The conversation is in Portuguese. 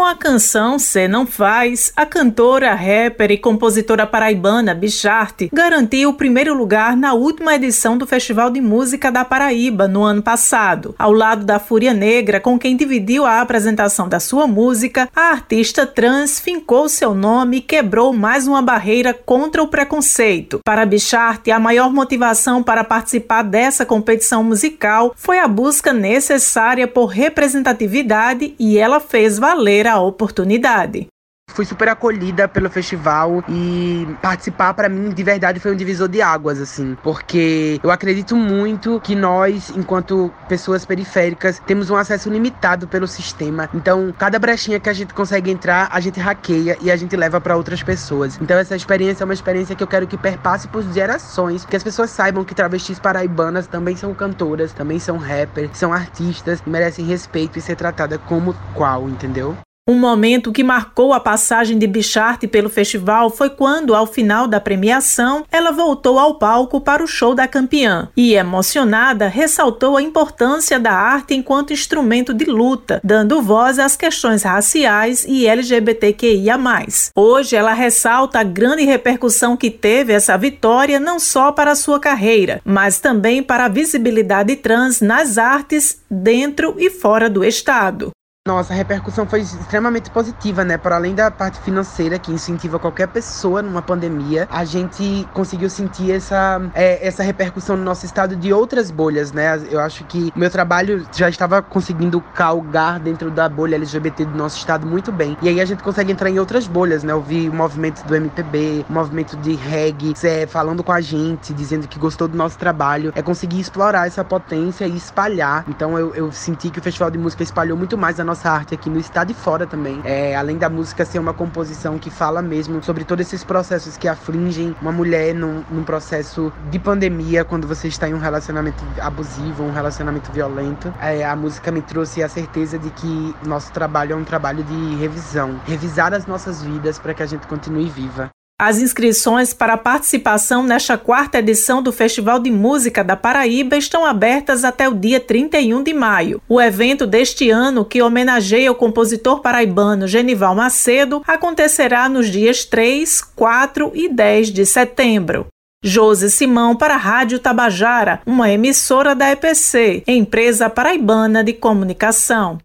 Com a canção Cê Não Faz, a cantora, rapper e compositora paraibana Bicharte garantiu o primeiro lugar na última edição do Festival de Música da Paraíba no ano passado. Ao lado da Fúria Negra, com quem dividiu a apresentação da sua música, a artista trans fincou seu nome e quebrou mais uma barreira contra o preconceito. Para Bicharte, a maior motivação para participar dessa competição musical foi a busca necessária por representatividade e ela fez valer a oportunidade. Fui super acolhida pelo festival e participar para mim de verdade foi um divisor de águas assim, porque eu acredito muito que nós, enquanto pessoas periféricas, temos um acesso limitado pelo sistema. Então, cada brechinha que a gente consegue entrar, a gente hackeia e a gente leva para outras pessoas. Então, essa experiência é uma experiência que eu quero que perpasse por gerações, que as pessoas saibam que travestis paraibanas também são cantoras, também são rappers, são artistas merecem respeito e ser tratada como qual, entendeu? Um momento que marcou a passagem de Bicharte pelo festival foi quando, ao final da premiação, ela voltou ao palco para o show da campeã e, emocionada, ressaltou a importância da arte enquanto instrumento de luta, dando voz às questões raciais e LGBTQIA. Hoje, ela ressalta a grande repercussão que teve essa vitória não só para a sua carreira, mas também para a visibilidade trans nas artes dentro e fora do estado. Nossa, a repercussão foi extremamente positiva, né? Para além da parte financeira que incentiva qualquer pessoa numa pandemia, a gente conseguiu sentir essa, é, essa repercussão no nosso estado de outras bolhas, né? Eu acho que meu trabalho já estava conseguindo calgar dentro da bolha LGBT do nosso estado muito bem. E aí a gente consegue entrar em outras bolhas, né? Eu vi o movimento do MPB, o movimento de reggae, é, falando com a gente, dizendo que gostou do nosso trabalho. É conseguir explorar essa potência e espalhar. Então eu, eu senti que o Festival de Música espalhou muito mais a nossa arte aqui no estado e fora também. É, além da música ser uma composição que fala mesmo sobre todos esses processos que afligem uma mulher num, num processo de pandemia, quando você está em um relacionamento abusivo, um relacionamento violento, é, a música me trouxe a certeza de que nosso trabalho é um trabalho de revisão, revisar as nossas vidas para que a gente continue viva. As inscrições para a participação nesta quarta edição do Festival de Música da Paraíba estão abertas até o dia 31 de maio. O evento deste ano, que homenageia o compositor paraibano Genival Macedo, acontecerá nos dias 3, 4 e 10 de setembro. Josi Simão para a Rádio Tabajara, uma emissora da EPC, empresa paraibana de comunicação.